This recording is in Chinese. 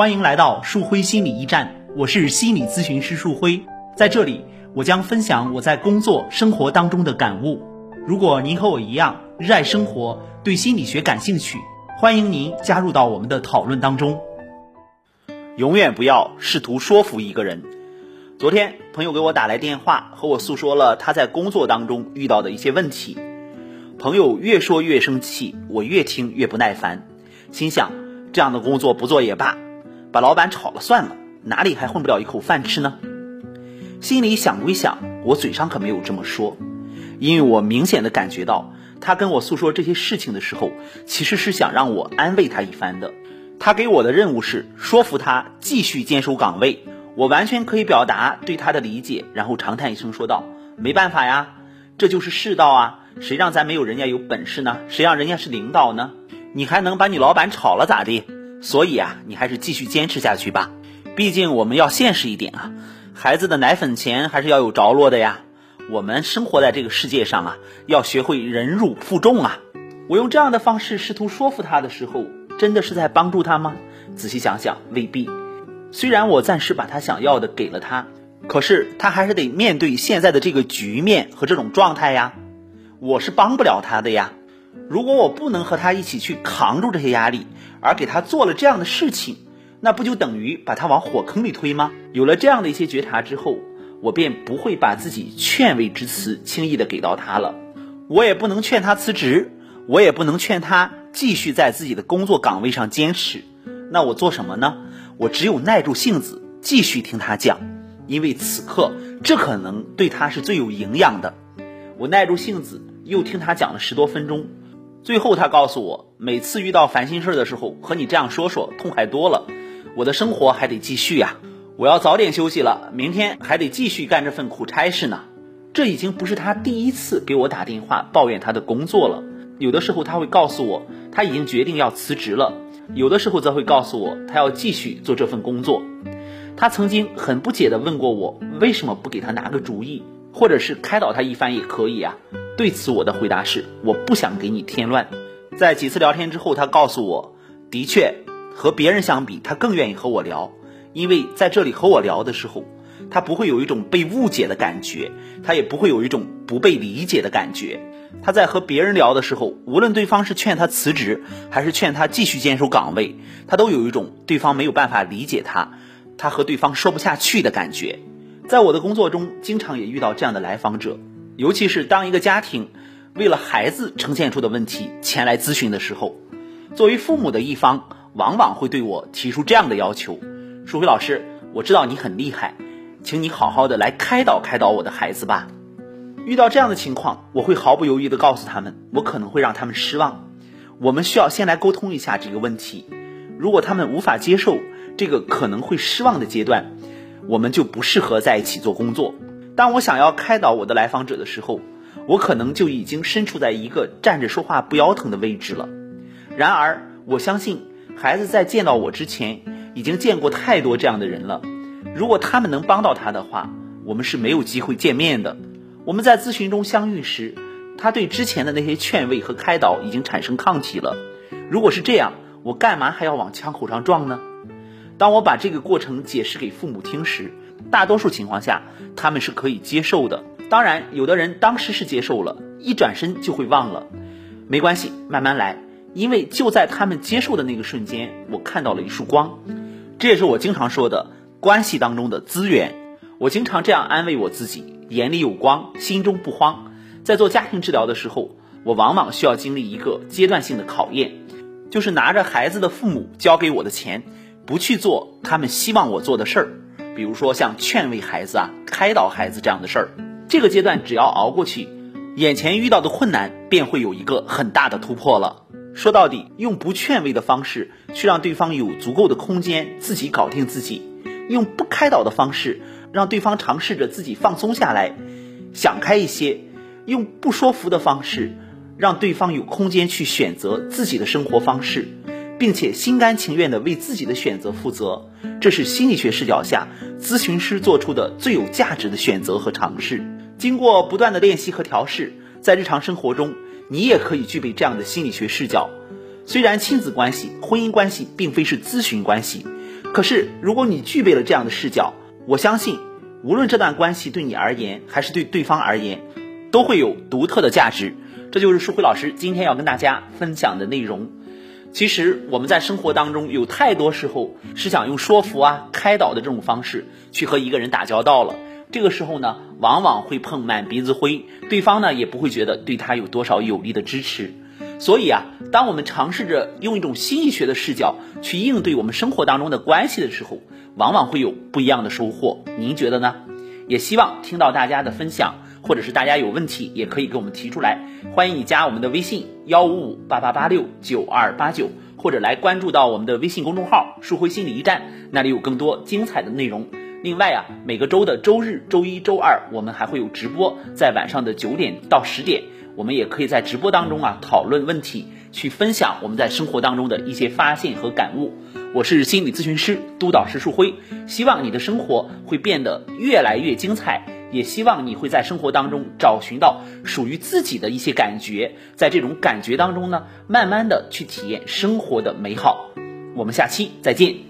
欢迎来到树辉心理驿站，我是心理咨询师树辉，在这里我将分享我在工作生活当中的感悟。如果您和我一样热爱生活，对心理学感兴趣，欢迎您加入到我们的讨论当中。永远不要试图说服一个人。昨天朋友给我打来电话，和我诉说了他在工作当中遇到的一些问题。朋友越说越生气，我越听越不耐烦，心想这样的工作不做也罢，把老板炒了算了，哪里还混不了一口饭吃呢？心里想归想，我嘴上可没有这么说，因为我明显的感觉到他跟我诉说这些事情的时候，其实是想让我安慰他一番的。他给我的任务是说服他继续坚守岗位，我完全可以表达对他的理解，然后长叹一声说道：“没办法呀，这就是世道啊。”谁让咱没有人家有本事呢？谁让人家是领导呢？你还能把你老板炒了咋地？所以啊，你还是继续坚持下去吧。毕竟我们要现实一点啊，孩子的奶粉钱还是要有着落的呀。我们生活在这个世界上啊，要学会忍辱负重啊。我用这样的方式试图说服他的时候，真的是在帮助他吗？仔细想想，未必。虽然我暂时把他想要的给了他，可是他还是得面对现在的这个局面和这种状态呀。我是帮不了他的呀，如果我不能和他一起去扛住这些压力，而给他做了这样的事情，那不就等于把他往火坑里推吗？有了这样的一些觉察之后，我便不会把自己劝慰之词轻易的给到他了。我也不能劝他辞职，我也不能劝他继续在自己的工作岗位上坚持。那我做什么呢？我只有耐住性子继续听他讲，因为此刻这可能对他是最有营养的。我耐住性子。又听他讲了十多分钟，最后他告诉我，每次遇到烦心事儿的时候，和你这样说说，痛快多了。我的生活还得继续呀，我要早点休息了，明天还得继续干这份苦差事呢。这已经不是他第一次给我打电话抱怨他的工作了，有的时候他会告诉我他已经决定要辞职了，有的时候则会告诉我他要继续做这份工作。他曾经很不解地问过我，为什么不给他拿个主意，或者是开导他一番也可以啊。对此，我的回答是我不想给你添乱。在几次聊天之后，他告诉我，的确和别人相比，他更愿意和我聊，因为在这里和我聊的时候，他不会有一种被误解的感觉，他也不会有一种不被理解的感觉。他在和别人聊的时候，无论对方是劝他辞职，还是劝他继续坚守岗位，他都有一种对方没有办法理解他，他和对方说不下去的感觉。在我的工作中，经常也遇到这样的来访者。尤其是当一个家庭为了孩子呈现出的问题前来咨询的时候，作为父母的一方往往会对我提出这样的要求：“舒辉老师，我知道你很厉害，请你好好的来开导开导我的孩子吧。”遇到这样的情况，我会毫不犹豫的告诉他们，我可能会让他们失望。我们需要先来沟通一下这个问题。如果他们无法接受这个可能会失望的阶段，我们就不适合在一起做工作。当我想要开导我的来访者的时候，我可能就已经身处在一个站着说话不腰疼的位置了。然而，我相信孩子在见到我之前，已经见过太多这样的人了。如果他们能帮到他的话，我们是没有机会见面的。我们在咨询中相遇时，他对之前的那些劝慰和开导已经产生抗体了。如果是这样，我干嘛还要往枪口上撞呢？当我把这个过程解释给父母听时，大多数情况下，他们是可以接受的。当然，有的人当时是接受了，一转身就会忘了。没关系，慢慢来。因为就在他们接受的那个瞬间，我看到了一束光。这也是我经常说的关系当中的资源。我经常这样安慰我自己：眼里有光，心中不慌。在做家庭治疗的时候，我往往需要经历一个阶段性的考验，就是拿着孩子的父母交给我的钱，不去做他们希望我做的事儿。比如说像劝慰孩子啊、开导孩子这样的事儿，这个阶段只要熬过去，眼前遇到的困难便会有一个很大的突破了。说到底，用不劝慰的方式去让对方有足够的空间自己搞定自己，用不开导的方式让对方尝试着自己放松下来，想开一些，用不说服的方式让对方有空间去选择自己的生活方式。并且心甘情愿地为自己的选择负责，这是心理学视角下咨询师做出的最有价值的选择和尝试。经过不断的练习和调试，在日常生活中，你也可以具备这样的心理学视角。虽然亲子关系、婚姻关系并非是咨询关系，可是如果你具备了这样的视角，我相信，无论这段关系对你而言，还是对对方而言，都会有独特的价值。这就是舒辉老师今天要跟大家分享的内容。其实我们在生活当中有太多时候是想用说服啊、开导的这种方式去和一个人打交道了。这个时候呢，往往会碰满鼻子灰，对方呢也不会觉得对他有多少有力的支持。所以啊，当我们尝试着用一种心理学的视角去应对我们生活当中的关系的时候，往往会有不一样的收获。您觉得呢？也希望听到大家的分享，或者是大家有问题也可以给我们提出来。欢迎你加我们的微信幺五五八八八六九二八九，或者来关注到我们的微信公众号“树辉心理驿站”，那里有更多精彩的内容。另外啊，每个周的周日、周一周二，我们还会有直播，在晚上的九点到十点。我们也可以在直播当中啊讨论问题，去分享我们在生活当中的一些发现和感悟。我是心理咨询师督导师树辉，希望你的生活会变得越来越精彩，也希望你会在生活当中找寻到属于自己的一些感觉，在这种感觉当中呢，慢慢的去体验生活的美好。我们下期再见。